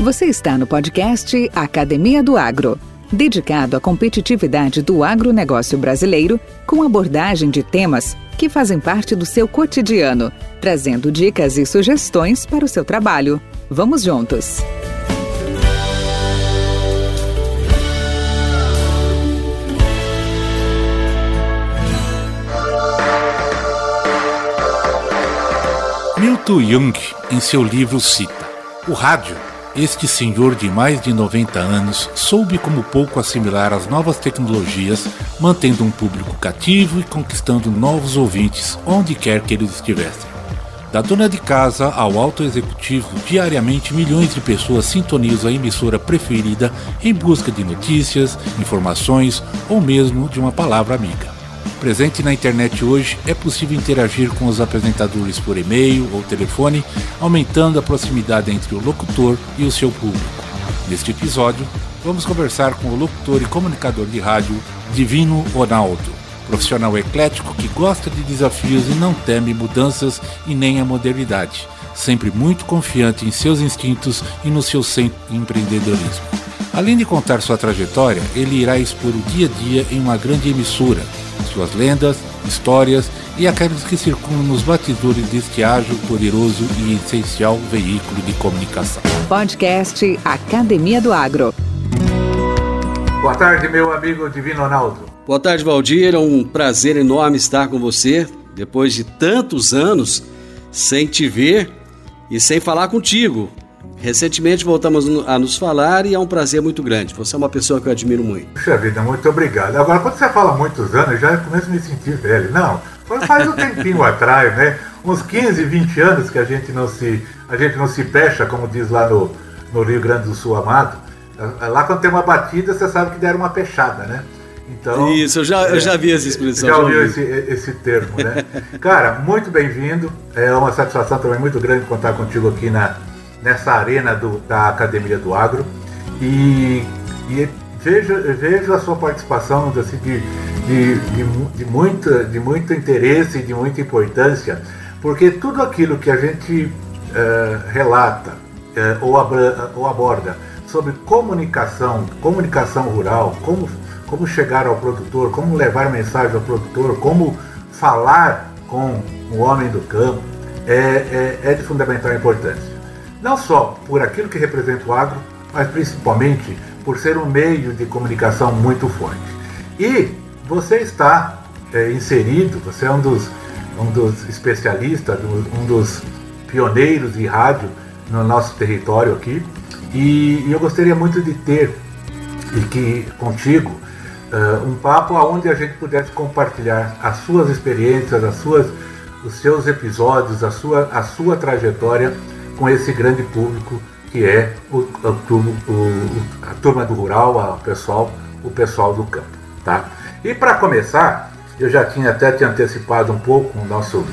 Você está no podcast Academia do Agro, dedicado à competitividade do agronegócio brasileiro, com abordagem de temas que fazem parte do seu cotidiano, trazendo dicas e sugestões para o seu trabalho. Vamos juntos! Milton Jung, em seu livro, cita: O rádio este senhor de mais de 90 anos soube como pouco assimilar as novas tecnologias, mantendo um público cativo e conquistando novos ouvintes onde quer que eles estivessem. Da dona de casa ao alto executivo, diariamente milhões de pessoas sintonizam a emissora preferida em busca de notícias, informações ou mesmo de uma palavra amiga. Presente na internet hoje, é possível interagir com os apresentadores por e-mail ou telefone, aumentando a proximidade entre o locutor e o seu público. Neste episódio, vamos conversar com o locutor e comunicador de rádio Divino Ronaldo, profissional eclético que gosta de desafios e não teme mudanças e nem a modernidade, sempre muito confiante em seus instintos e no seu empreendedorismo. Além de contar sua trajetória, ele irá expor o dia a dia em uma grande emissora, suas lendas, histórias e aqueles que circulam nos batidores deste ágil, poderoso e essencial veículo de comunicação. Podcast Academia do Agro. Boa tarde, meu amigo Divino Ronaldo. Boa tarde, Valdir. É um prazer enorme estar com você depois de tantos anos sem te ver e sem falar contigo. Recentemente voltamos a nos falar e é um prazer muito grande. Você é uma pessoa que eu admiro muito. Puxa vida, muito obrigado. Agora, quando você fala muitos anos, eu já começo a me sentir velho. Não, faz um tempinho atrás, né? Uns 15, 20 anos que a gente não se, a gente não se fecha, como diz lá no, no Rio Grande do Sul amado. Lá quando tem uma batida, você sabe que deram uma fechada, né? Então, Isso, eu já, é, eu já vi essa expressão. Já ouviu esse, esse termo, né? Cara, muito bem-vindo. É uma satisfação também muito grande contar contigo aqui na, nessa arena do, da Academia do Agro e, e vejo, vejo a sua participação assim, de, de, de, de, muita, de muito interesse e de muita importância, porque tudo aquilo que a gente uh, relata uh, ou, abra, ou aborda sobre comunicação, comunicação rural, como, como chegar ao produtor, como levar mensagem ao produtor, como falar com o homem do campo, é, é, é de fundamental importância não só por aquilo que representa o agro, mas principalmente por ser um meio de comunicação muito forte. E você está é, inserido, você é um dos, um dos especialistas, um dos pioneiros de rádio no nosso território aqui, e, e eu gostaria muito de ter e que contigo um papo onde a gente pudesse compartilhar as suas experiências, as suas, os seus episódios, a sua, a sua trajetória com esse grande público que é o, o, o, a turma do rural, o pessoal, o pessoal do campo. Tá? E para começar, eu já tinha até te antecipado um pouco o nosso,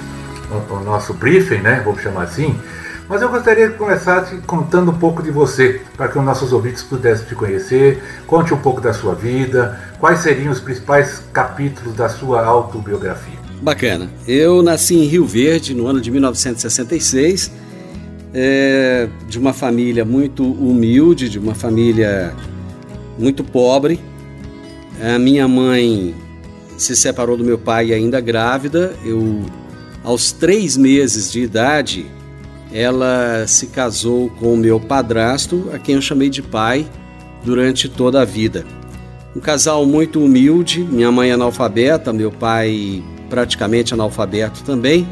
o, o nosso briefing, né? vamos chamar assim, mas eu gostaria que começasse contando um pouco de você, para que os nossos ouvintes pudessem te conhecer, conte um pouco da sua vida, quais seriam os principais capítulos da sua autobiografia. Bacana. Eu nasci em Rio Verde no ano de 1966 é, de uma família muito humilde, de uma família muito pobre. A minha mãe se separou do meu pai ainda grávida. Eu, aos três meses de idade, ela se casou com o meu padrasto, a quem eu chamei de pai durante toda a vida. Um casal muito humilde, minha mãe analfabeta, meu pai praticamente analfabeto também.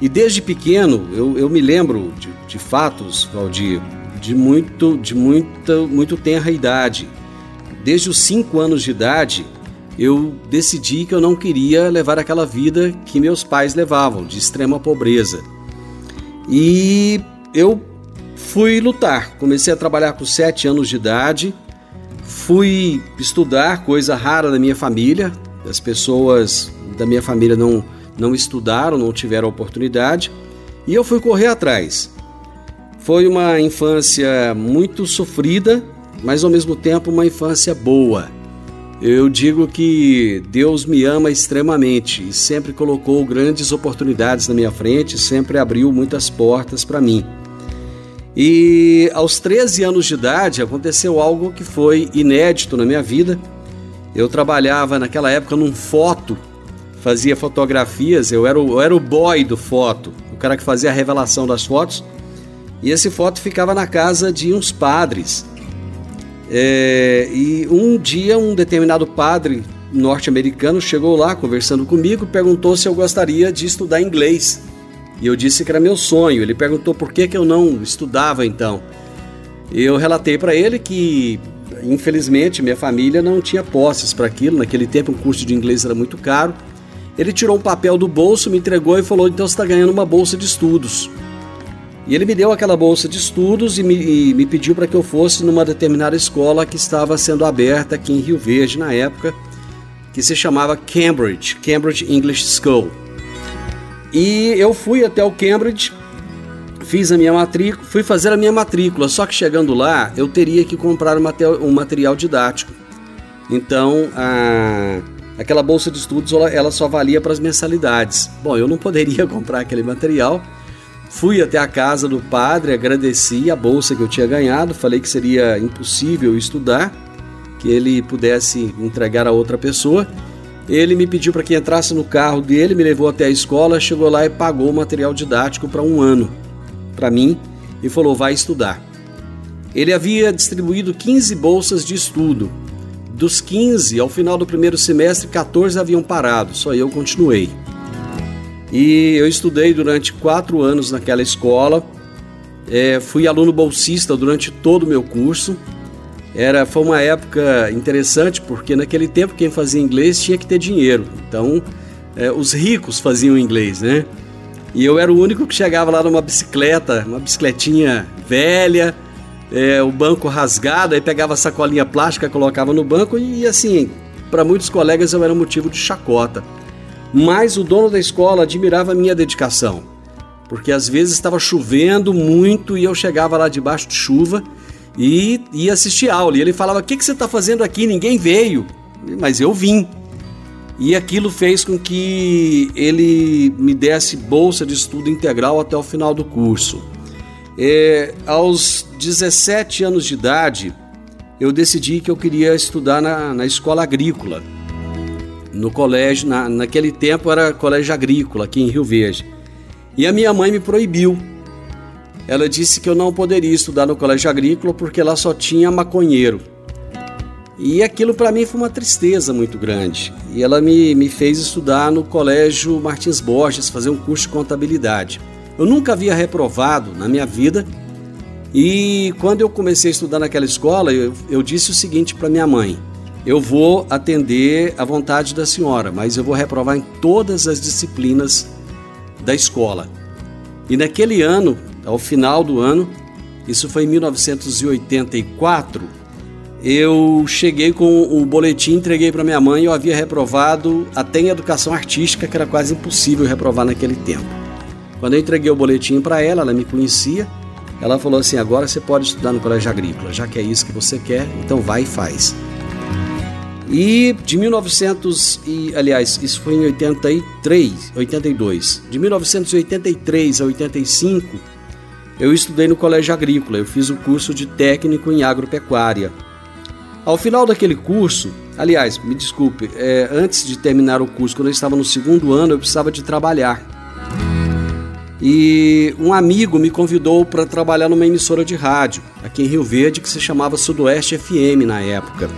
E desde pequeno eu, eu me lembro de, de fatos, Valdir, de muito, de muita, muito tenra idade. Desde os cinco anos de idade, eu decidi que eu não queria levar aquela vida que meus pais levavam, de extrema pobreza. E eu fui lutar. Comecei a trabalhar com sete anos de idade, fui estudar, coisa rara da minha família. As pessoas da minha família não não estudaram, não tiveram oportunidade, e eu fui correr atrás. Foi uma infância muito sofrida, mas ao mesmo tempo uma infância boa. Eu digo que Deus me ama extremamente e sempre colocou grandes oportunidades na minha frente, sempre abriu muitas portas para mim. E aos 13 anos de idade aconteceu algo que foi inédito na minha vida. Eu trabalhava naquela época num foto, fazia fotografias, eu era, o, eu era o boy do foto, o cara que fazia a revelação das fotos. E esse foto ficava na casa de uns padres. É, e um dia, um determinado padre norte-americano chegou lá conversando comigo, perguntou se eu gostaria de estudar inglês. E eu disse que era meu sonho. Ele perguntou por que, que eu não estudava então. Eu relatei para ele que, infelizmente, minha família não tinha posses para aquilo. Naquele tempo, um curso de inglês era muito caro. Ele tirou um papel do bolso, me entregou e falou: Então você está ganhando uma bolsa de estudos. E ele me deu aquela bolsa de estudos e me, e me pediu para que eu fosse numa determinada escola que estava sendo aberta aqui em Rio Verde na época, que se chamava Cambridge, Cambridge English School. E eu fui até o Cambridge, fiz a minha matrícula, fui fazer a minha matrícula, só que chegando lá eu teria que comprar um material didático. Então, a, aquela bolsa de estudos ela só valia para as mensalidades. Bom, eu não poderia comprar aquele material Fui até a casa do padre, agradeci a bolsa que eu tinha ganhado, falei que seria impossível estudar, que ele pudesse entregar a outra pessoa. Ele me pediu para que entrasse no carro dele, me levou até a escola, chegou lá e pagou o material didático para um ano para mim e falou: vai estudar. Ele havia distribuído 15 bolsas de estudo. Dos 15, ao final do primeiro semestre, 14 haviam parado, só eu continuei. E eu estudei durante quatro anos naquela escola. É, fui aluno bolsista durante todo o meu curso. Era, foi uma época interessante porque naquele tempo quem fazia inglês tinha que ter dinheiro. Então é, os ricos faziam inglês, né? E eu era o único que chegava lá numa bicicleta, uma bicicletinha velha, é, o banco rasgado, aí pegava a sacolinha plástica, colocava no banco e assim, para muitos colegas eu era motivo de chacota mas o dono da escola admirava a minha dedicação, porque às vezes estava chovendo muito e eu chegava lá debaixo de chuva e ia assistir aula. E ele falava: O que, que você está fazendo aqui? Ninguém veio, mas eu vim. E aquilo fez com que ele me desse bolsa de estudo integral até o final do curso. É, aos 17 anos de idade, eu decidi que eu queria estudar na, na escola agrícola no colégio, na, naquele tempo era colégio agrícola aqui em Rio Verde. E a minha mãe me proibiu. Ela disse que eu não poderia estudar no colégio agrícola porque lá só tinha maconheiro. E aquilo para mim foi uma tristeza muito grande. E ela me, me fez estudar no colégio Martins Borges, fazer um curso de contabilidade. Eu nunca havia reprovado na minha vida. E quando eu comecei a estudar naquela escola, eu, eu disse o seguinte para minha mãe: eu vou atender à vontade da senhora, mas eu vou reprovar em todas as disciplinas da escola. E naquele ano, ao final do ano, isso foi em 1984, eu cheguei com o boletim, entreguei para minha mãe, eu havia reprovado até em educação artística, que era quase impossível reprovar naquele tempo. Quando eu entreguei o boletim para ela, ela me conhecia, ela falou assim: agora você pode estudar no colégio agrícola, já que é isso que você quer, então vai e faz. E de 1900 e aliás, isso foi em 83, 82. De 1983 a 85, eu estudei no colégio agrícola. Eu fiz o curso de técnico em agropecuária. Ao final daquele curso, aliás, me desculpe, é, antes de terminar o curso, quando eu estava no segundo ano, eu precisava de trabalhar. E um amigo me convidou para trabalhar numa emissora de rádio aqui em Rio Verde que se chamava Sudoeste FM na época.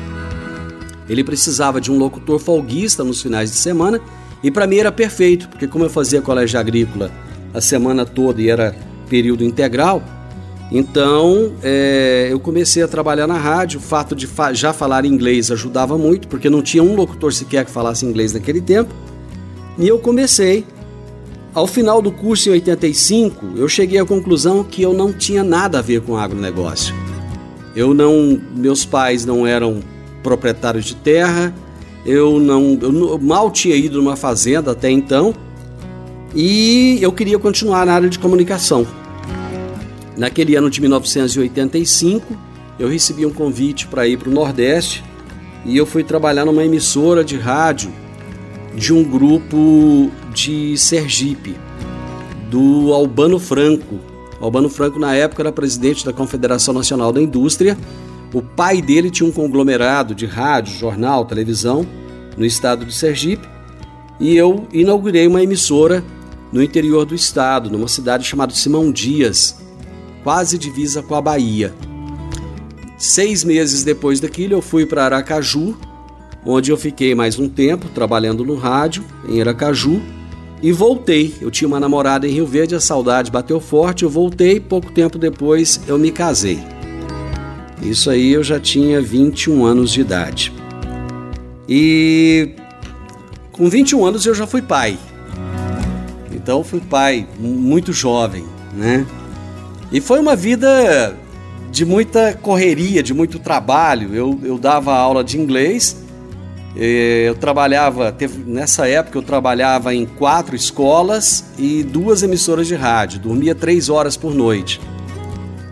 Ele precisava de um locutor folguista nos finais de semana e para mim era perfeito, porque como eu fazia colégio agrícola a semana toda e era período integral, então é, eu comecei a trabalhar na rádio. O fato de fa já falar inglês ajudava muito, porque não tinha um locutor sequer que falasse inglês naquele tempo. E eu comecei. Ao final do curso, em 85, eu cheguei à conclusão que eu não tinha nada a ver com agronegócio. Eu não, meus pais não eram proprietários de terra. Eu não, eu mal tinha ido numa fazenda até então e eu queria continuar na área de comunicação. Naquele ano de 1985, eu recebi um convite para ir para o Nordeste e eu fui trabalhar numa emissora de rádio de um grupo de Sergipe, do Albano Franco. Albano Franco, na época, era presidente da Confederação Nacional da Indústria. O pai dele tinha um conglomerado de rádio, jornal, televisão no estado de Sergipe. E eu inaugurei uma emissora no interior do estado, numa cidade chamada Simão Dias, quase divisa com a Bahia. Seis meses depois daquilo, eu fui para Aracaju, onde eu fiquei mais um tempo trabalhando no rádio, em Aracaju, e voltei. Eu tinha uma namorada em Rio Verde, a saudade bateu forte, eu voltei, pouco tempo depois eu me casei. Isso aí eu já tinha 21 anos de idade. E com 21 anos eu já fui pai. Então fui pai muito jovem, né? E foi uma vida de muita correria, de muito trabalho. Eu, eu dava aula de inglês eu trabalhava, teve, nessa época eu trabalhava em quatro escolas e duas emissoras de rádio, dormia três horas por noite.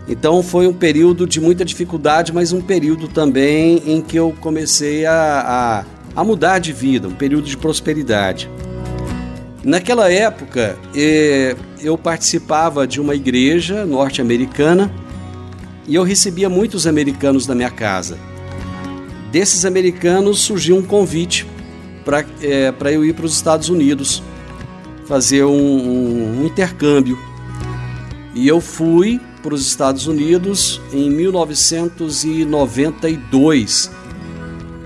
Então foi um período de muita dificuldade, mas um período também em que eu comecei a, a, a mudar de vida, um período de prosperidade. Naquela época eh, eu participava de uma igreja norte-americana e eu recebia muitos americanos na minha casa desses americanos surgiu um convite para é, eu ir para os Estados Unidos fazer um, um, um intercâmbio. E eu fui para os Estados Unidos em 1992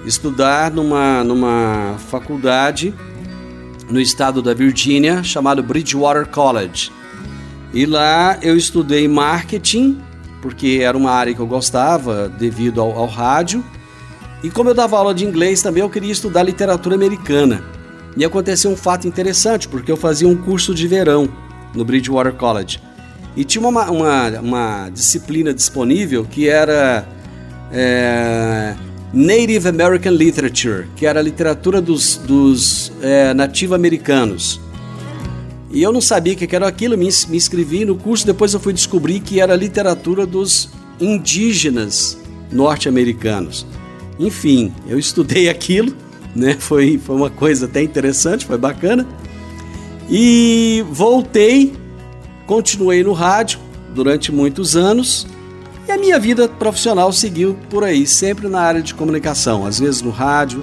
estudar numa, numa faculdade no estado da Virgínia chamado Bridgewater College. E lá eu estudei marketing, porque era uma área que eu gostava devido ao, ao rádio e como eu dava aula de inglês também, eu queria estudar literatura americana. E aconteceu um fato interessante, porque eu fazia um curso de verão no Bridgewater College. E tinha uma, uma, uma disciplina disponível que era é, Native American Literature, que era a literatura dos, dos é, nativo-americanos. E eu não sabia o que era aquilo, me, me inscrevi no curso, depois eu fui descobrir que era a literatura dos indígenas norte-americanos. Enfim, eu estudei aquilo, né? Foi, foi uma coisa até interessante, foi bacana. E voltei, continuei no rádio durante muitos anos e a minha vida profissional seguiu por aí, sempre na área de comunicação, às vezes no rádio,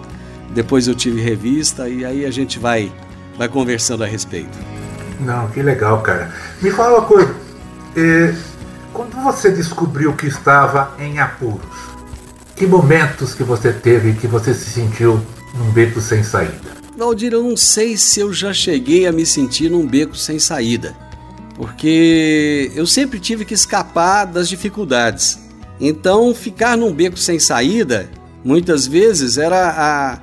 depois eu tive revista e aí a gente vai, vai conversando a respeito. Não, que legal, cara. Me fala uma coisa. É, quando você descobriu que estava em apuros, que momentos que você teve que você se sentiu num beco sem saída? Valdir, eu não sei se eu já cheguei a me sentir num beco sem saída, porque eu sempre tive que escapar das dificuldades. Então, ficar num beco sem saída, muitas vezes era a,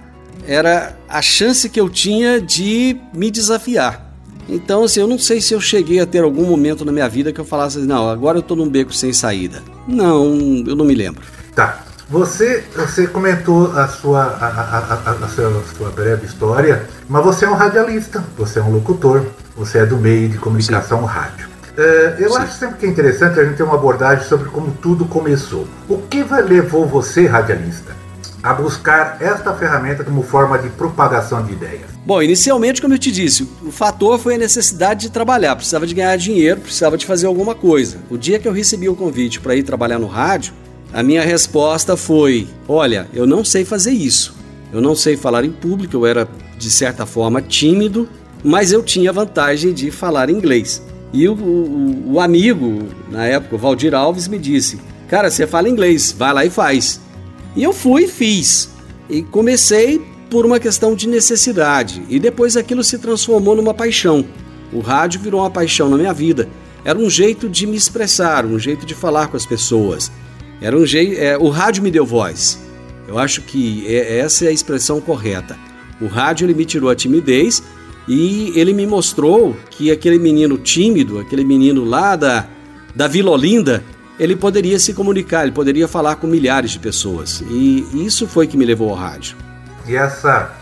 era a chance que eu tinha de me desafiar. Então, assim, eu não sei se eu cheguei a ter algum momento na minha vida que eu falasse, não, agora eu estou num beco sem saída. Não, eu não me lembro. Tá. Você, você comentou a sua, a, a, a, a, sua, a sua breve história, mas você é um radialista, você é um locutor, você é do meio de comunicação Sim. rádio. Uh, eu Sim. acho sempre que é interessante a gente ter uma abordagem sobre como tudo começou. O que levou você, radialista, a buscar esta ferramenta como forma de propagação de ideias? Bom, inicialmente, como eu te disse, o fator foi a necessidade de trabalhar. Precisava de ganhar dinheiro, precisava de fazer alguma coisa. O dia que eu recebi o convite para ir trabalhar no rádio, a minha resposta foi: olha, eu não sei fazer isso. Eu não sei falar em público, eu era de certa forma tímido, mas eu tinha a vantagem de falar inglês. E o, o, o amigo, na época, o Valdir Alves, me disse: Cara, você fala inglês, vai lá e faz. E eu fui e fiz. E comecei por uma questão de necessidade. E depois aquilo se transformou numa paixão. O rádio virou uma paixão na minha vida. Era um jeito de me expressar, um jeito de falar com as pessoas. Era um jeito, é, o rádio me deu voz. Eu acho que é, essa é a expressão correta. O rádio ele me tirou a timidez e ele me mostrou que aquele menino tímido, aquele menino lá da, da Vila Olinda, ele poderia se comunicar, ele poderia falar com milhares de pessoas. E isso foi que me levou ao rádio. E essa,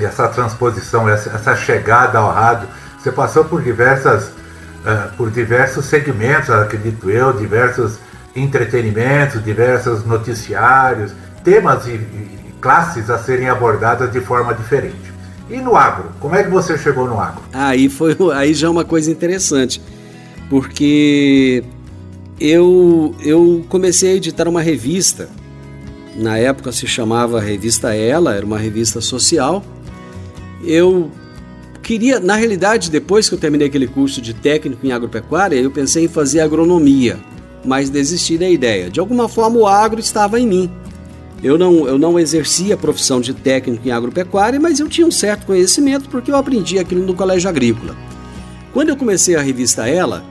essa transposição, essa, essa chegada ao rádio, você passou por diversas, uh, por diversos segmentos, acredito eu, diversos entretenimento, diversos noticiários, temas e, e classes a serem abordadas de forma diferente. E no agro? Como é que você chegou no agro? Aí foi aí já é uma coisa interessante, porque eu, eu comecei a editar uma revista. Na época se chamava Revista Ela, era uma revista social. Eu queria, na realidade, depois que eu terminei aquele curso de técnico em agropecuária, eu pensei em fazer agronomia, mas desisti da ideia. De alguma forma o agro estava em mim. Eu não, eu não exercia a profissão de técnico em agropecuária, mas eu tinha um certo conhecimento porque eu aprendi aquilo no colégio agrícola. Quando eu comecei a revista Ela,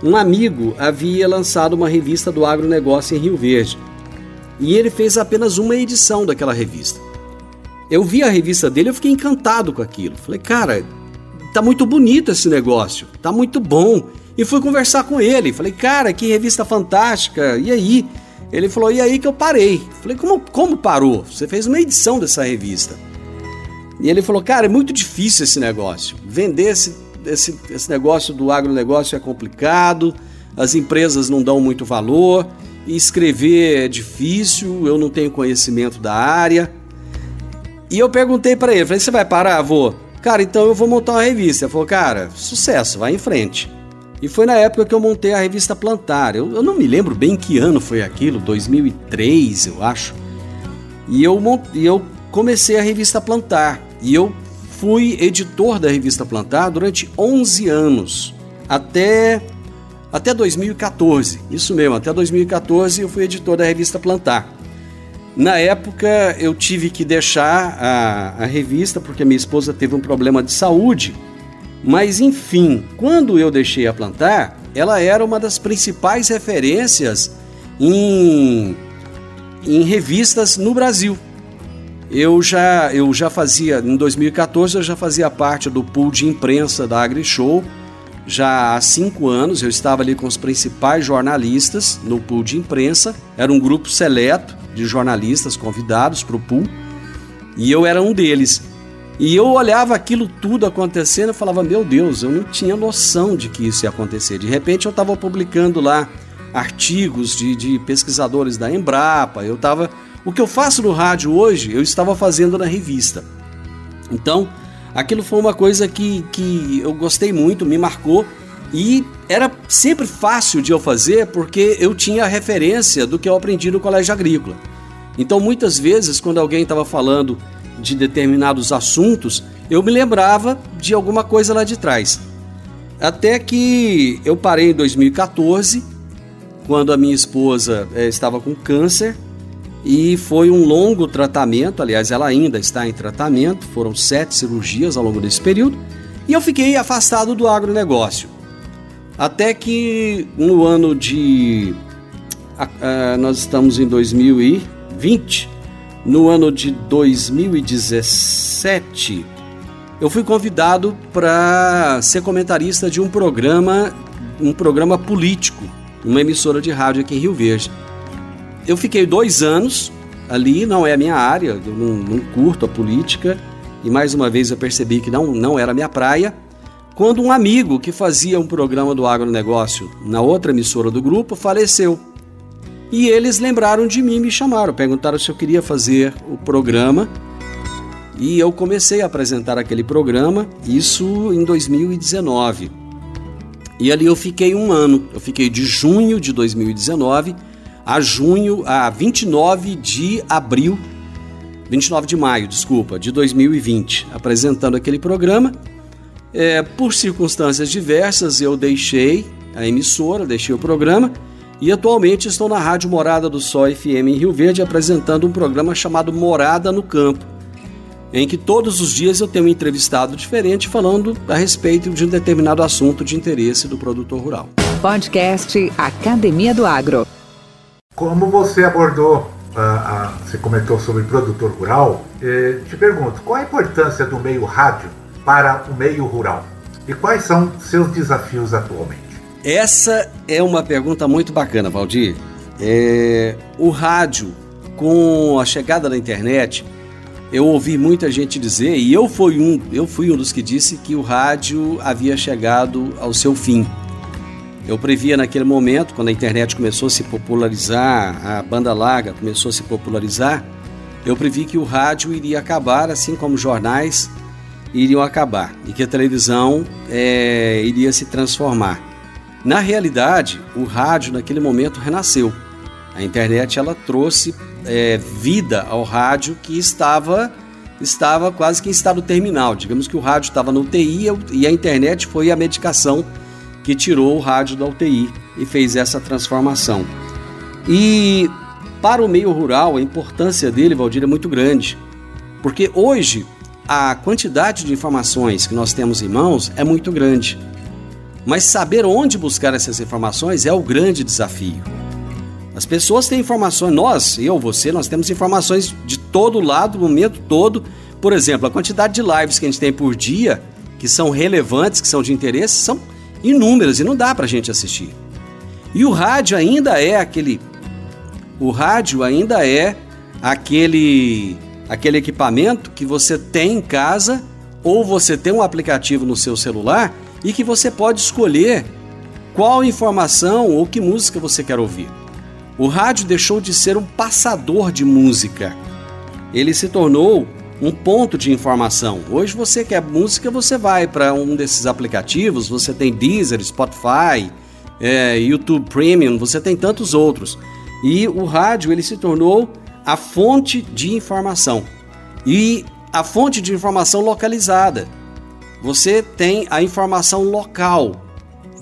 um amigo havia lançado uma revista do agronegócio em Rio Verde. E ele fez apenas uma edição daquela revista. Eu vi a revista dele, eu fiquei encantado com aquilo. Falei, cara, tá muito bonito esse negócio, tá muito bom. E fui conversar com ele. Falei, cara, que revista fantástica. E aí? Ele falou, e aí que eu parei. Falei, como, como parou? Você fez uma edição dessa revista. E ele falou, cara, é muito difícil esse negócio. Vender esse, esse, esse negócio do agronegócio é complicado, as empresas não dão muito valor, e escrever é difícil, eu não tenho conhecimento da área. E eu perguntei para ele, falei, você vai parar, avô? Cara, então eu vou montar uma revista. Ele falou, cara, sucesso, vai em frente. E foi na época que eu montei a revista Plantar. Eu, eu não me lembro bem que ano foi aquilo, 2003, eu acho. E eu, e eu comecei a revista Plantar. E eu fui editor da revista Plantar durante 11 anos, até até 2014. Isso mesmo, até 2014 eu fui editor da revista Plantar. Na época eu tive que deixar a, a revista porque minha esposa teve um problema de saúde mas enfim, quando eu deixei a plantar, ela era uma das principais referências em, em revistas no Brasil. Eu já, eu já fazia, em 2014, eu já fazia parte do pool de imprensa da AgriShow. Já há cinco anos eu estava ali com os principais jornalistas no pool de imprensa. Era um grupo seleto de jornalistas convidados para o pool e eu era um deles. E eu olhava aquilo tudo acontecendo e falava: Meu Deus, eu não tinha noção de que isso ia acontecer. De repente eu estava publicando lá artigos de, de, pesquisadores da Embrapa, eu estava. O que eu faço no rádio hoje, eu estava fazendo na revista. Então, aquilo foi uma coisa que, que eu gostei muito, me marcou e era sempre fácil de eu fazer porque eu tinha a referência do que eu aprendi no colégio agrícola. Então, muitas vezes, quando alguém estava falando de determinados assuntos, eu me lembrava de alguma coisa lá de trás. Até que eu parei em 2014, quando a minha esposa é, estava com câncer, e foi um longo tratamento. Aliás, ela ainda está em tratamento, foram sete cirurgias ao longo desse período, e eu fiquei afastado do agronegócio. Até que no ano de. nós estamos em 2020 no ano de 2017, eu fui convidado para ser comentarista de um programa, um programa político, uma emissora de rádio aqui em Rio Verde. Eu fiquei dois anos ali, não é a minha área, eu não, não curto a política, e mais uma vez eu percebi que não, não era a minha praia, quando um amigo que fazia um programa do agronegócio na outra emissora do grupo faleceu. E eles lembraram de mim, me chamaram, perguntaram se eu queria fazer o programa. E eu comecei a apresentar aquele programa, isso em 2019. E ali eu fiquei um ano. Eu fiquei de junho de 2019 a junho, a 29 de abril, 29 de maio, desculpa, de 2020, apresentando aquele programa. É, por circunstâncias diversas, eu deixei a emissora, deixei o programa e atualmente estou na Rádio Morada do Sol FM em Rio Verde apresentando um programa chamado Morada no Campo, em que todos os dias eu tenho um entrevistado diferente falando a respeito de um determinado assunto de interesse do produtor rural. Podcast Academia do Agro. Como você abordou, uh, uh, você comentou sobre produtor rural, eh, te pergunto, qual a importância do meio rádio para o meio rural? E quais são seus desafios atualmente? Essa é uma pergunta muito bacana, Valdir. É, o rádio, com a chegada da internet, eu ouvi muita gente dizer, e eu fui, um, eu fui um dos que disse que o rádio havia chegado ao seu fim. Eu previa naquele momento, quando a internet começou a se popularizar, a banda larga começou a se popularizar, eu previ que o rádio iria acabar, assim como jornais iriam acabar, e que a televisão é, iria se transformar. Na realidade, o rádio naquele momento renasceu. A internet ela trouxe é, vida ao rádio que estava estava quase que em estado terminal. Digamos que o rádio estava no UTI e a internet foi a medicação que tirou o rádio da UTI e fez essa transformação. E para o meio rural, a importância dele, Valdir, é muito grande. Porque hoje a quantidade de informações que nós temos em mãos é muito grande. Mas saber onde buscar essas informações é o grande desafio. As pessoas têm informações, nós, eu, você, nós temos informações de todo lado, o momento todo. Por exemplo, a quantidade de lives que a gente tem por dia, que são relevantes, que são de interesse, são inúmeras e não dá para a gente assistir. E o rádio ainda é aquele. O rádio ainda é aquele aquele equipamento que você tem em casa ou você tem um aplicativo no seu celular e que você pode escolher qual informação ou que música você quer ouvir. O rádio deixou de ser um passador de música. Ele se tornou um ponto de informação. Hoje você quer música, você vai para um desses aplicativos, você tem Deezer, Spotify, é, YouTube Premium, você tem tantos outros. E o rádio ele se tornou a fonte de informação e a fonte de informação localizada. Você tem a informação local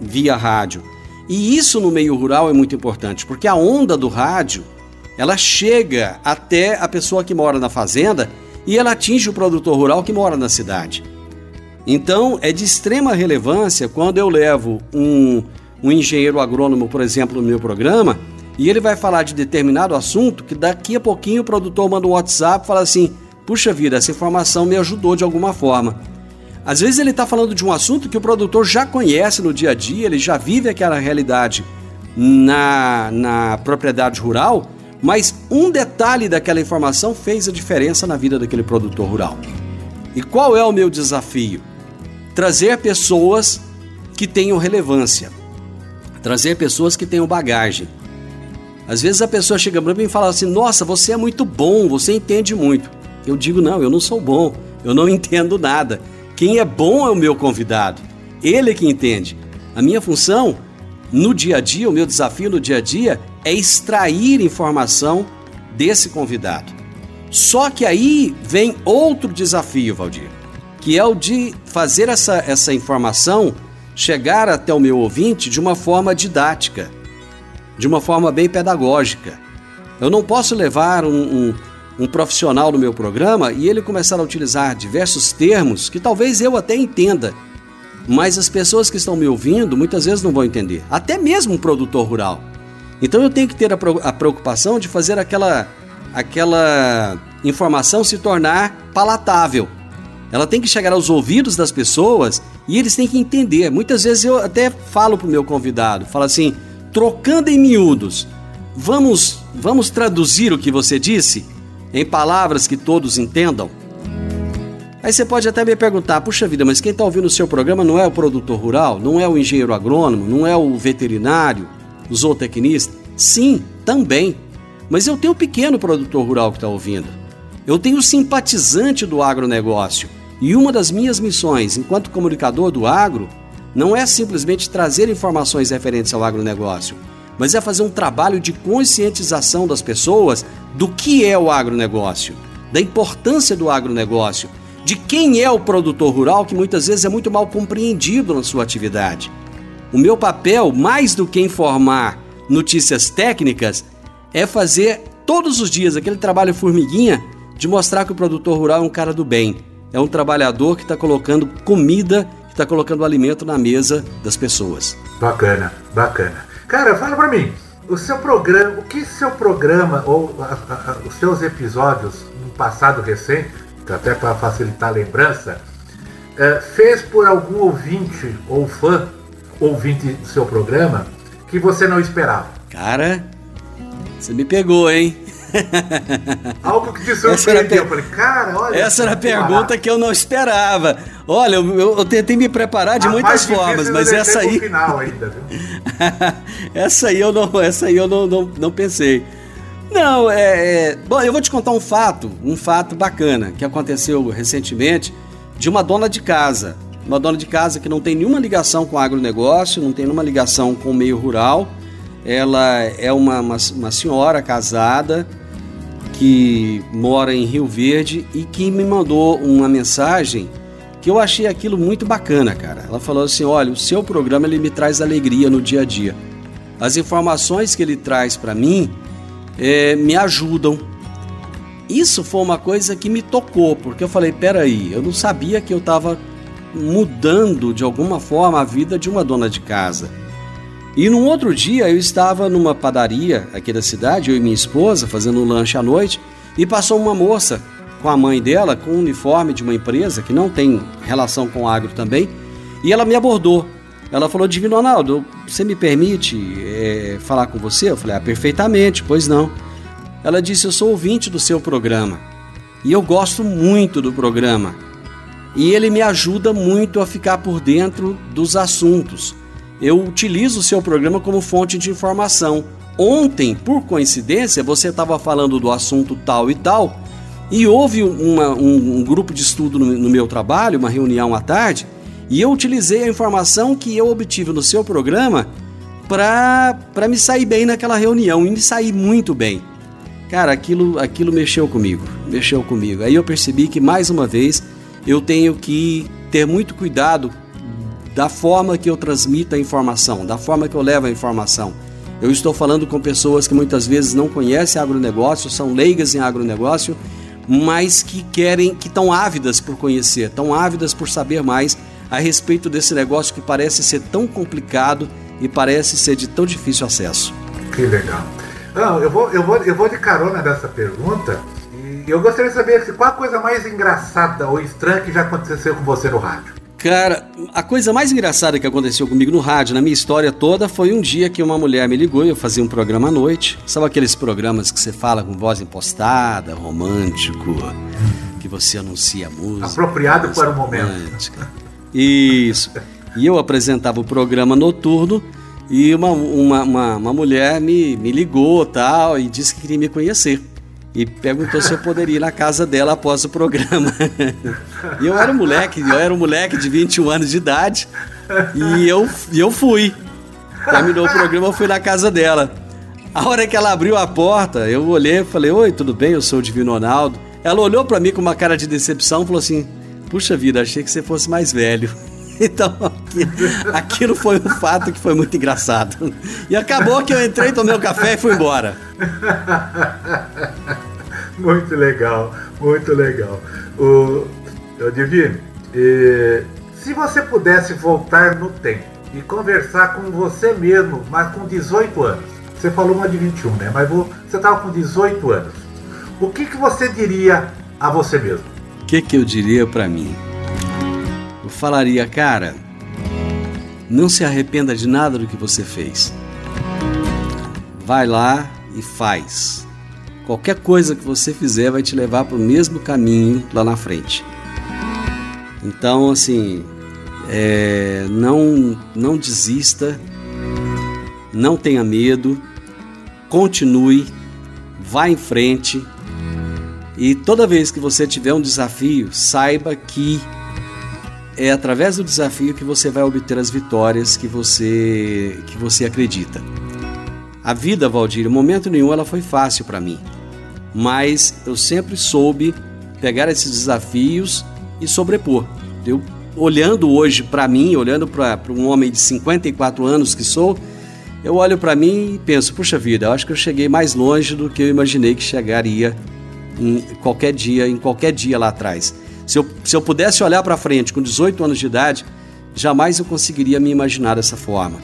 via rádio. E isso no meio rural é muito importante, porque a onda do rádio, ela chega até a pessoa que mora na fazenda e ela atinge o produtor rural que mora na cidade. Então, é de extrema relevância quando eu levo um, um engenheiro agrônomo, por exemplo, no meu programa, e ele vai falar de determinado assunto que daqui a pouquinho o produtor manda um WhatsApp e fala assim: puxa vida, essa informação me ajudou de alguma forma. Às vezes ele está falando de um assunto que o produtor já conhece no dia a dia, ele já vive aquela realidade na, na propriedade rural, mas um detalhe daquela informação fez a diferença na vida daquele produtor rural. E qual é o meu desafio? Trazer pessoas que tenham relevância, trazer pessoas que tenham bagagem. Às vezes a pessoa chega para mim e fala assim: Nossa, você é muito bom, você entende muito. Eu digo: Não, eu não sou bom, eu não entendo nada. Quem é bom é o meu convidado. Ele é que entende. A minha função no dia a dia, o meu desafio no dia a dia é extrair informação desse convidado. Só que aí vem outro desafio, Valdir, que é o de fazer essa, essa informação chegar até o meu ouvinte de uma forma didática, de uma forma bem pedagógica. Eu não posso levar um, um um profissional no meu programa e ele começar a utilizar diversos termos que talvez eu até entenda, mas as pessoas que estão me ouvindo muitas vezes não vão entender, até mesmo um produtor rural. Então eu tenho que ter a preocupação de fazer aquela, aquela informação se tornar palatável. Ela tem que chegar aos ouvidos das pessoas e eles têm que entender. Muitas vezes eu até falo para o meu convidado, falo assim, trocando em miúdos, vamos, vamos traduzir o que você disse? Em palavras que todos entendam? Aí você pode até me perguntar: puxa vida, mas quem está ouvindo o seu programa não é o produtor rural, não é o engenheiro agrônomo, não é o veterinário, o zootecnista? Sim, também. Mas eu tenho um pequeno produtor rural que está ouvindo. Eu tenho simpatizante do agronegócio. E uma das minhas missões, enquanto comunicador do agro, não é simplesmente trazer informações referentes ao agronegócio, mas é fazer um trabalho de conscientização das pessoas do que é o agronegócio, da importância do agronegócio, de quem é o produtor rural, que muitas vezes é muito mal compreendido na sua atividade. O meu papel, mais do que informar notícias técnicas, é fazer todos os dias aquele trabalho formiguinha de mostrar que o produtor rural é um cara do bem, é um trabalhador que está colocando comida, que está colocando alimento na mesa das pessoas. Bacana, bacana. Cara, fala pra mim, o seu programa, o que seu programa ou a, a, os seus episódios no passado recente, até para facilitar a lembrança, é, fez por algum ouvinte ou fã, ouvinte do seu programa, que você não esperava? Cara, você me pegou, hein? Algo que te surpreendeu. Eu falei, cara, olha. Essa era a pergunta que eu não esperava. Olha, eu, eu tentei me preparar de a muitas formas, mas essa aí. Final ainda, essa aí eu não, essa aí eu não, não, não pensei. Não, é, é, Bom, eu vou te contar um fato, um fato bacana que aconteceu recentemente de uma dona de casa. uma dona de casa que não tem nenhuma ligação com agronegócio, não tem nenhuma ligação com o meio rural. Ela é uma, uma, uma senhora casada que mora em Rio Verde e que me mandou uma mensagem que eu achei aquilo muito bacana, cara. Ela falou assim: olha, o seu programa ele me traz alegria no dia a dia. As informações que ele traz para mim é, me ajudam. Isso foi uma coisa que me tocou, porque eu falei: peraí, eu não sabia que eu estava mudando de alguma forma a vida de uma dona de casa. E num outro dia eu estava numa padaria aqui da cidade, eu e minha esposa, fazendo um lanche à noite, e passou uma moça com a mãe dela, com um uniforme de uma empresa que não tem relação com agro também, e ela me abordou. Ela falou, Divino Ronaldo, você me permite é, falar com você? Eu falei, ah, perfeitamente, pois não. Ela disse, eu sou ouvinte do seu programa e eu gosto muito do programa. E ele me ajuda muito a ficar por dentro dos assuntos. Eu utilizo o seu programa como fonte de informação. Ontem, por coincidência, você estava falando do assunto tal e tal, e houve uma, um, um, grupo de estudo no, no meu trabalho, uma reunião à tarde, e eu utilizei a informação que eu obtive no seu programa para me sair bem naquela reunião e me sair muito bem. Cara, aquilo, aquilo mexeu comigo, mexeu comigo. Aí eu percebi que mais uma vez eu tenho que ter muito cuidado da forma que eu transmito a informação, da forma que eu levo a informação. Eu estou falando com pessoas que muitas vezes não conhecem agronegócio, são leigas em agronegócio, mas que querem, que estão ávidas por conhecer, estão ávidas por saber mais a respeito desse negócio que parece ser tão complicado e parece ser de tão difícil acesso. Que legal. Não, eu vou, eu vou, eu vou de carona dessa pergunta e eu gostaria de saber qual a coisa mais engraçada ou estranha que já aconteceu com você no rádio. Cara, a coisa mais engraçada que aconteceu comigo no rádio, na minha história toda, foi um dia que uma mulher me ligou e eu fazia um programa à noite. Sabe aqueles programas que você fala com voz impostada, romântico, que você anuncia música. Apropriado para o momento. Isso. E eu apresentava o programa noturno e uma, uma, uma, uma mulher me, me ligou tal e disse que queria me conhecer e perguntou se eu poderia ir na casa dela após o programa. e eu era um moleque, eu era um moleque de 21 anos de idade e eu, eu fui. Terminou o programa, eu fui na casa dela. A hora que ela abriu a porta, eu olhei e falei: Oi, tudo bem? Eu sou o Divino Ronaldo. Ela olhou para mim com uma cara de decepção e falou assim: Puxa vida, achei que você fosse mais velho. Então, aquilo foi um fato que foi muito engraçado. E acabou que eu entrei, tomei um café e fui embora. Muito legal, muito legal. O, o se você pudesse voltar no tempo e conversar com você mesmo, mas com 18 anos, você falou uma de 21, né? Mas você estava com 18 anos. O que, que você diria a você mesmo? O que, que eu diria para mim? Eu falaria, cara, não se arrependa de nada do que você fez. Vai lá e faz. Qualquer coisa que você fizer vai te levar para o mesmo caminho lá na frente. Então, assim, é, não, não desista, não tenha medo, continue, vá em frente e toda vez que você tiver um desafio, saiba que é através do desafio que você vai obter as vitórias que você que você acredita. A vida, Valdir, em momento nenhum ela foi fácil para mim mas eu sempre soube pegar esses desafios e sobrepor. Eu olhando hoje para mim, olhando para um homem de 54 anos que sou, eu olho para mim e penso, puxa vida, eu acho que eu cheguei mais longe do que eu imaginei que chegaria em qualquer dia, em qualquer dia lá atrás. Se eu, se eu pudesse olhar para frente com 18 anos de idade, jamais eu conseguiria me imaginar dessa forma.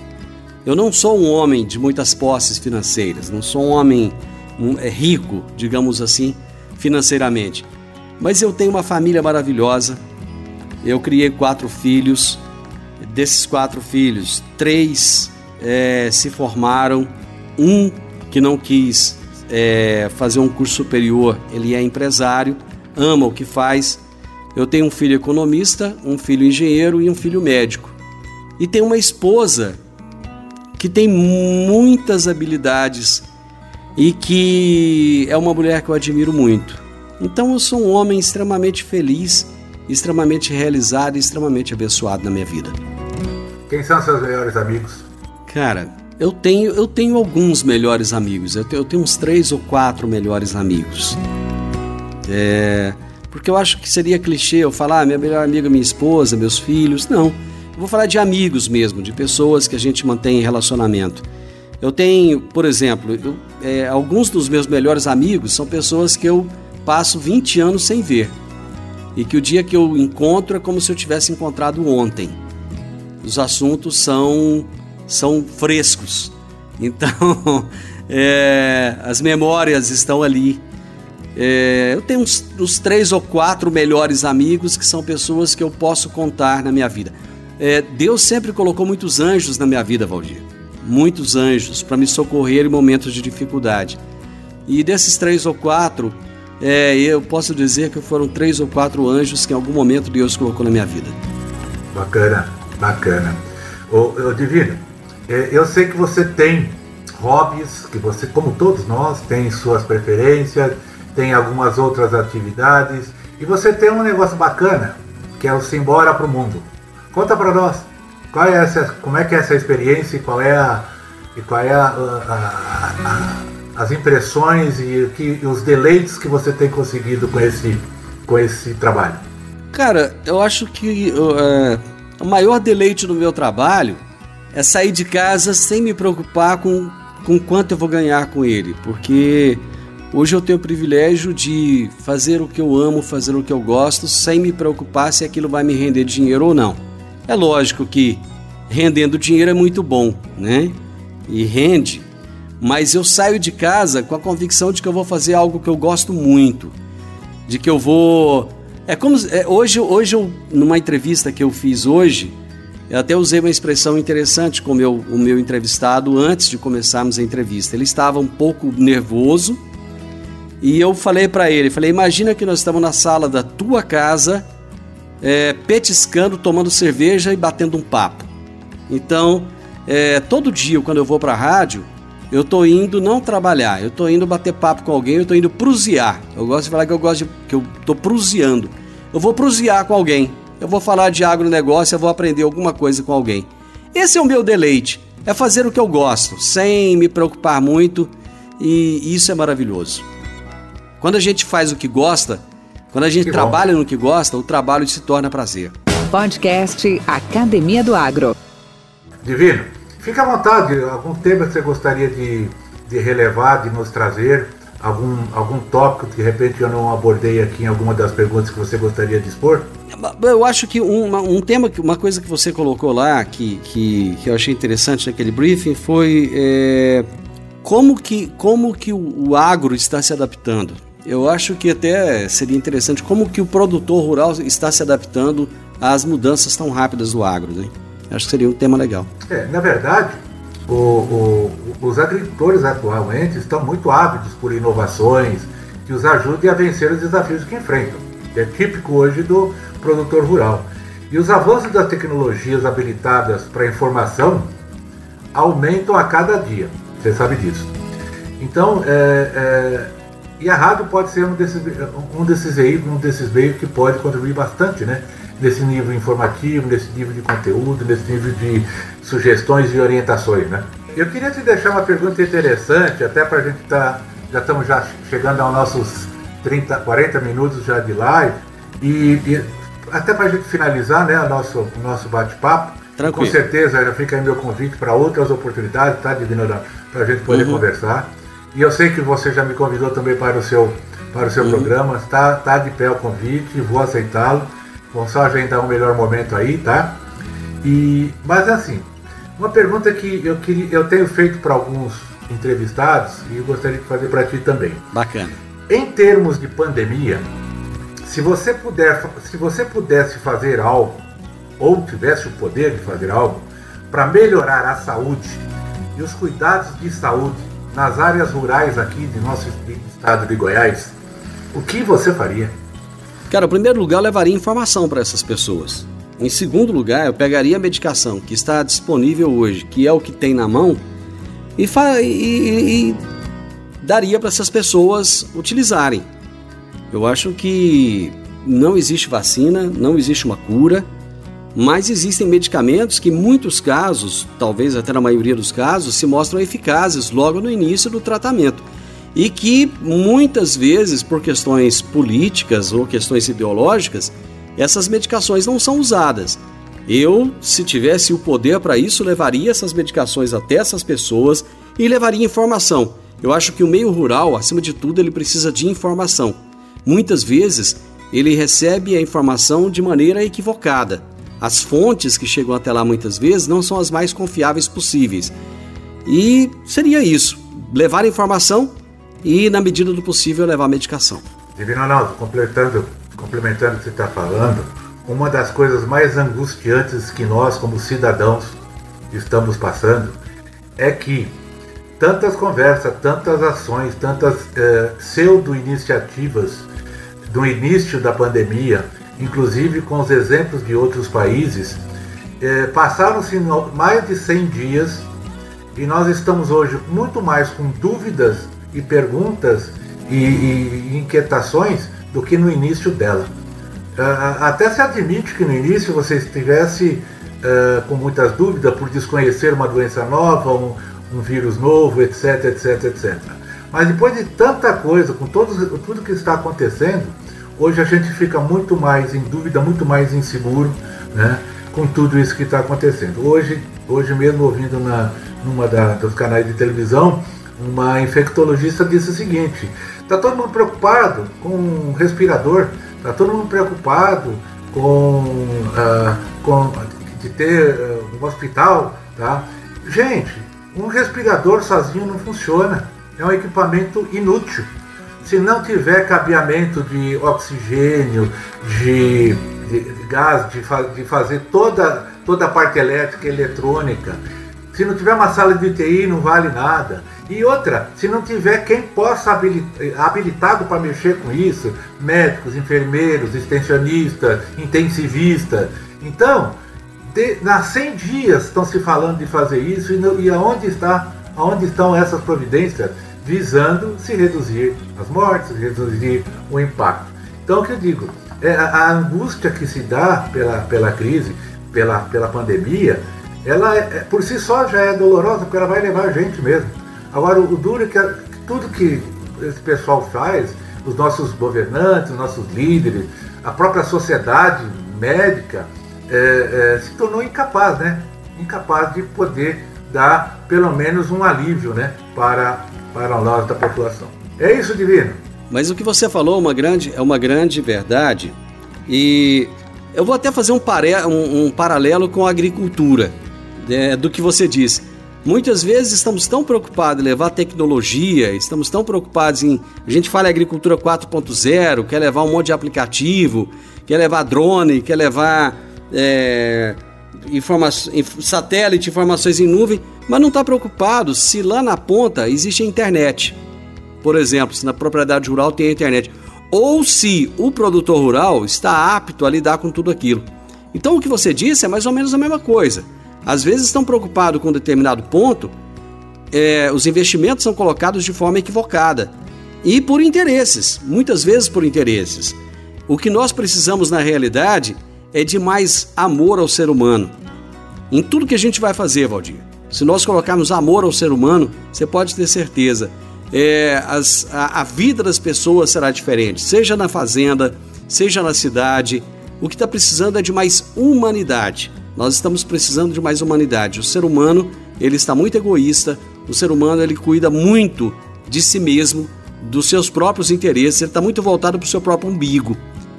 Eu não sou um homem de muitas posses financeiras, não sou um homem um, é rico, digamos assim, financeiramente. Mas eu tenho uma família maravilhosa. Eu criei quatro filhos. Desses quatro filhos, três é, se formaram. Um que não quis é, fazer um curso superior, ele é empresário, ama o que faz. Eu tenho um filho economista, um filho engenheiro e um filho médico. E tenho uma esposa que tem muitas habilidades e que é uma mulher que eu admiro muito. Então eu sou um homem extremamente feliz extremamente realizado e extremamente abençoado na minha vida. Quem são seus melhores amigos? Cara, eu tenho, eu tenho alguns melhores amigos. Eu tenho, eu tenho uns três ou quatro melhores amigos. É, porque eu acho que seria clichê eu falar ah, minha melhor amiga, minha esposa, meus filhos. Não. Eu vou falar de amigos mesmo, de pessoas que a gente mantém em relacionamento. Eu tenho, por exemplo, eu, é, alguns dos meus melhores amigos são pessoas que eu passo 20 anos sem ver. E que o dia que eu encontro é como se eu tivesse encontrado ontem. Os assuntos são, são frescos. Então, é, as memórias estão ali. É, eu tenho uns, uns, três ou quatro melhores amigos que são pessoas que eu posso contar na minha vida. É, Deus sempre colocou muitos anjos na minha vida, Valdir. Muitos anjos para me socorrer em momentos de dificuldade. E desses três ou quatro, é, eu posso dizer que foram três ou quatro anjos que em algum momento Deus colocou na minha vida. Bacana, bacana. Ô, ô Divino, é, eu sei que você tem hobbies, que você, como todos nós, tem suas preferências, tem algumas outras atividades, e você tem um negócio bacana, que é o Simbora para o Mundo. Conta para nós, qual é essa, como é que é essa experiência e qual é a, e qual é a, a, a, as impressões e, que, os deleites que você tem conseguido com esse, com esse trabalho? Cara, eu acho que uh, o maior deleite do meu trabalho é sair de casa sem me preocupar com, com quanto eu vou ganhar com ele, porque hoje eu tenho o privilégio de fazer o que eu amo, fazer o que eu gosto, sem me preocupar se aquilo vai me render dinheiro ou não. É lógico que rendendo dinheiro é muito bom, né? E rende, mas eu saio de casa com a convicção de que eu vou fazer algo que eu gosto muito, de que eu vou. É como é, hoje, hoje eu, numa entrevista que eu fiz hoje, eu até usei uma expressão interessante com o meu, o meu entrevistado antes de começarmos a entrevista. Ele estava um pouco nervoso e eu falei para ele, falei, imagina que nós estamos na sala da tua casa é, petiscando, tomando cerveja e batendo um papo. Então, é, todo dia quando eu vou para a rádio, eu tô indo não trabalhar, eu tô indo bater papo com alguém, eu tô indo prusear. Eu gosto de falar que eu gosto de, que eu tô pruseando. Eu vou prusear com alguém. Eu vou falar de agronegócio, eu vou aprender alguma coisa com alguém. Esse é o meu deleite, é fazer o que eu gosto, sem me preocupar muito, e isso é maravilhoso. Quando a gente faz o que gosta, quando a gente que trabalha bom. no que gosta, o trabalho se torna prazer. Podcast Academia do Agro. Divino, fica à vontade. Algum tema que você gostaria de, de relevar, de nos trazer? Algum, algum tópico que de repente eu não abordei aqui em alguma das perguntas que você gostaria de expor? Eu acho que um, um tema, uma coisa que você colocou lá, que, que, que eu achei interessante naquele briefing, foi é, como, que, como que o, o agro está se adaptando. Eu acho que até seria interessante como que o produtor rural está se adaptando às mudanças tão rápidas do agro, né? Acho que seria um tema legal. É, na verdade, o, o, os agricultores atualmente estão muito ávidos por inovações que os ajudem a vencer os desafios que enfrentam. É típico hoje do produtor rural. E os avanços das tecnologias habilitadas para informação aumentam a cada dia. Você sabe disso. Então, é, é, e a rádio pode ser um desses, um desses veículos, um desses meios que pode contribuir bastante, né? Nesse nível informativo, nesse nível de conteúdo, nesse nível de sugestões e orientações, né? Eu queria te deixar uma pergunta interessante, até para a gente estar. Tá, já estamos já chegando aos nossos 30, 40 minutos já de live. E, e até para a gente finalizar né, o nosso, nosso bate-papo. Com certeza já fica aí meu convite para outras oportunidades, tá, Divino? Para a gente poder uhum. conversar. E eu sei que você já me convidou também para o seu, para o seu uhum. programa. Está tá de pé o convite, vou aceitá-lo. Vamos só agendar um melhor momento aí, tá? E, mas assim, uma pergunta que eu, queria, eu tenho feito para alguns entrevistados e eu gostaria de fazer para ti também. Bacana. Em termos de pandemia, se você puder, se você pudesse fazer algo ou tivesse o poder de fazer algo para melhorar a saúde e os cuidados de saúde nas áreas rurais aqui de nosso estado de Goiás, o que você faria? Cara, em primeiro lugar, eu levaria informação para essas pessoas. Em segundo lugar, eu pegaria a medicação que está disponível hoje, que é o que tem na mão, e, e, e daria para essas pessoas utilizarem. Eu acho que não existe vacina, não existe uma cura, mas existem medicamentos que, em muitos casos, talvez até na maioria dos casos, se mostram eficazes logo no início do tratamento. E que muitas vezes, por questões políticas ou questões ideológicas, essas medicações não são usadas. Eu, se tivesse o poder para isso, levaria essas medicações até essas pessoas e levaria informação. Eu acho que o meio rural, acima de tudo, ele precisa de informação. Muitas vezes ele recebe a informação de maneira equivocada. As fontes que chegam até lá muitas vezes não são as mais confiáveis possíveis. E seria isso: levar informação e, na medida do possível, levar medicação. Divino Ronaldo, completando, complementando o que você está falando, uma das coisas mais angustiantes que nós, como cidadãos, estamos passando é que tantas conversas, tantas ações, tantas eh, pseudo-iniciativas do início da pandemia, inclusive com os exemplos de outros países, eh, passaram-se mais de 100 dias e nós estamos hoje muito mais com dúvidas e perguntas e, e inquietações do que no início dela. Uh, até se admite que no início você estivesse uh, com muitas dúvidas por desconhecer uma doença nova, um, um, vírus novo, etc, etc, etc. Mas depois de tanta coisa, com todos, tudo que está acontecendo, hoje a gente fica muito mais em dúvida, muito mais inseguro né, com tudo isso que está acontecendo. Hoje, hoje mesmo ouvindo na, numa da, dos canais de televisão, uma infectologista disse o seguinte: está todo mundo preocupado com um respirador, está todo mundo preocupado com, uh, com de ter uh, um hospital, tá? Gente, um respirador sozinho não funciona. É um equipamento inútil. Se não tiver cabeamento de oxigênio, de, de, de gás, de, fa de fazer toda, toda a parte elétrica e eletrônica, se não tiver uma sala de UTI, não vale nada. E outra, se não tiver quem possa habilitado para mexer com isso, médicos, enfermeiros, extensionistas, intensivistas. Então, de, na 100 dias estão se falando de fazer isso e, no, e aonde, está, aonde estão essas providências visando se reduzir as mortes, reduzir o impacto. Então, o que eu digo? É, a, a angústia que se dá pela, pela crise, pela, pela pandemia, ela é, por si só já é dolorosa, porque ela vai levar a gente mesmo. Agora, o duro é que tudo que esse pessoal faz, os nossos governantes, os nossos líderes, a própria sociedade médica, é, é, se tornou incapaz, né? Incapaz de poder dar pelo menos um alívio, né? Para, para nós da população. É isso, Divino. Mas o que você falou é uma grande, é uma grande verdade. E eu vou até fazer um, pare, um, um paralelo com a agricultura, é, do que você disse. Muitas vezes estamos tão preocupados em levar tecnologia, estamos tão preocupados em. A gente fala em agricultura 4.0, quer levar um monte de aplicativo, quer levar drone, quer levar é, informa satélite, informações em nuvem, mas não está preocupado se lá na ponta existe a internet. Por exemplo, se na propriedade rural tem a internet. Ou se o produtor rural está apto a lidar com tudo aquilo. Então o que você disse é mais ou menos a mesma coisa às vezes estão preocupados com um determinado ponto, é, os investimentos são colocados de forma equivocada e por interesses, muitas vezes por interesses. O que nós precisamos na realidade é de mais amor ao ser humano. Em tudo que a gente vai fazer, Valdir. Se nós colocarmos amor ao ser humano, você pode ter certeza, é, as, a, a vida das pessoas será diferente, seja na fazenda, seja na cidade. O que está precisando é de mais humanidade. Nós estamos precisando de mais humanidade. O ser humano, ele está muito egoísta. O ser humano, ele cuida muito de si mesmo, dos seus próprios interesses. Ele está muito voltado para o seu próprio umbigo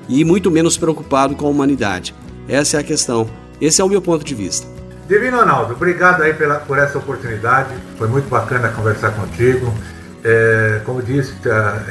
e muito menos preocupado com a humanidade. Essa é a questão. Esse é o meu ponto de vista. Divino Ronaldo, obrigado aí pela, por essa oportunidade. Foi muito bacana conversar contigo. É, como disse,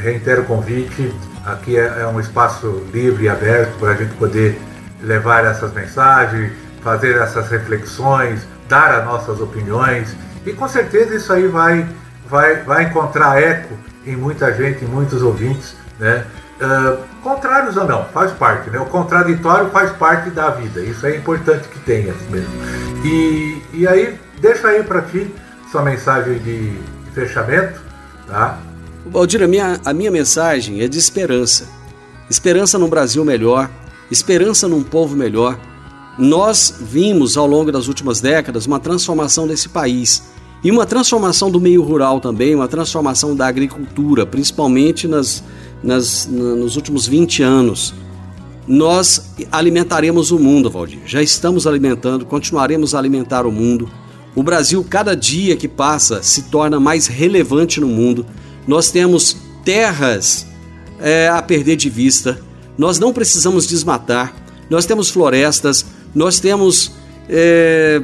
reitero o convite. Aqui é, é um espaço livre e aberto para a gente poder levar essas mensagens, fazer essas reflexões, dar as nossas opiniões e com certeza isso aí vai, vai, vai encontrar eco em muita gente, em muitos ouvintes, né? Uh, contrários ou não, faz parte, né? O contraditório faz parte da vida, isso é importante que tenha mesmo. E, e aí, deixa aí para ti sua mensagem de fechamento, tá? Valdir, a minha, a minha mensagem é de esperança. esperança num Brasil melhor, esperança num povo melhor. Nós vimos ao longo das últimas décadas uma transformação desse país e uma transformação do meio rural também, uma transformação da agricultura, principalmente nas, nas, nos últimos 20 anos. Nós alimentaremos o mundo, Valdir. Já estamos alimentando, continuaremos a alimentar o mundo. O Brasil, cada dia que passa, se torna mais relevante no mundo. Nós temos terras é, a perder de vista. Nós não precisamos desmatar. Nós temos florestas, nós temos é,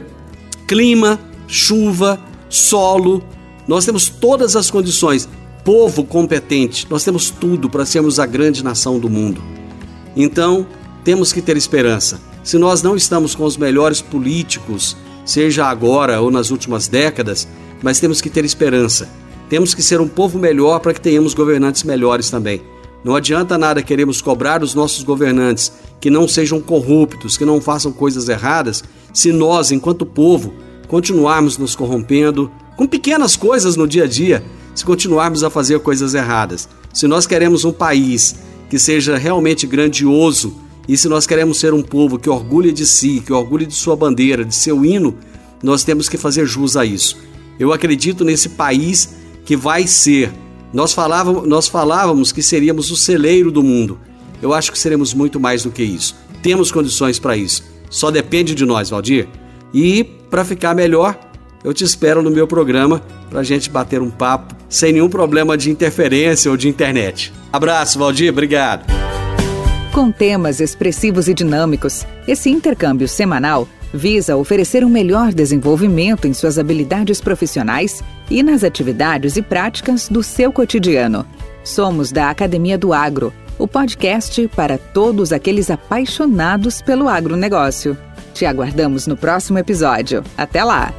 clima, chuva, solo, nós temos todas as condições. Povo competente, nós temos tudo para sermos a grande nação do mundo. Então, temos que ter esperança. Se nós não estamos com os melhores políticos, seja agora ou nas últimas décadas, mas temos que ter esperança. Temos que ser um povo melhor para que tenhamos governantes melhores também. Não adianta nada queremos cobrar os nossos governantes que não sejam corruptos, que não façam coisas erradas, se nós, enquanto povo, continuarmos nos corrompendo com pequenas coisas no dia a dia, se continuarmos a fazer coisas erradas. Se nós queremos um país que seja realmente grandioso e se nós queremos ser um povo que orgulhe de si, que orgulhe de sua bandeira, de seu hino, nós temos que fazer jus a isso. Eu acredito nesse país que vai ser nós falávamos, nós falávamos que seríamos o celeiro do mundo. Eu acho que seremos muito mais do que isso. Temos condições para isso. Só depende de nós, Valdir. E para ficar melhor, eu te espero no meu programa para a gente bater um papo sem nenhum problema de interferência ou de internet. Abraço, Valdir. Obrigado. Com temas expressivos e dinâmicos, esse intercâmbio semanal visa oferecer um melhor desenvolvimento em suas habilidades profissionais e nas atividades e práticas do seu cotidiano. Somos da Academia do Agro, o podcast para todos aqueles apaixonados pelo agronegócio. Te aguardamos no próximo episódio. Até lá!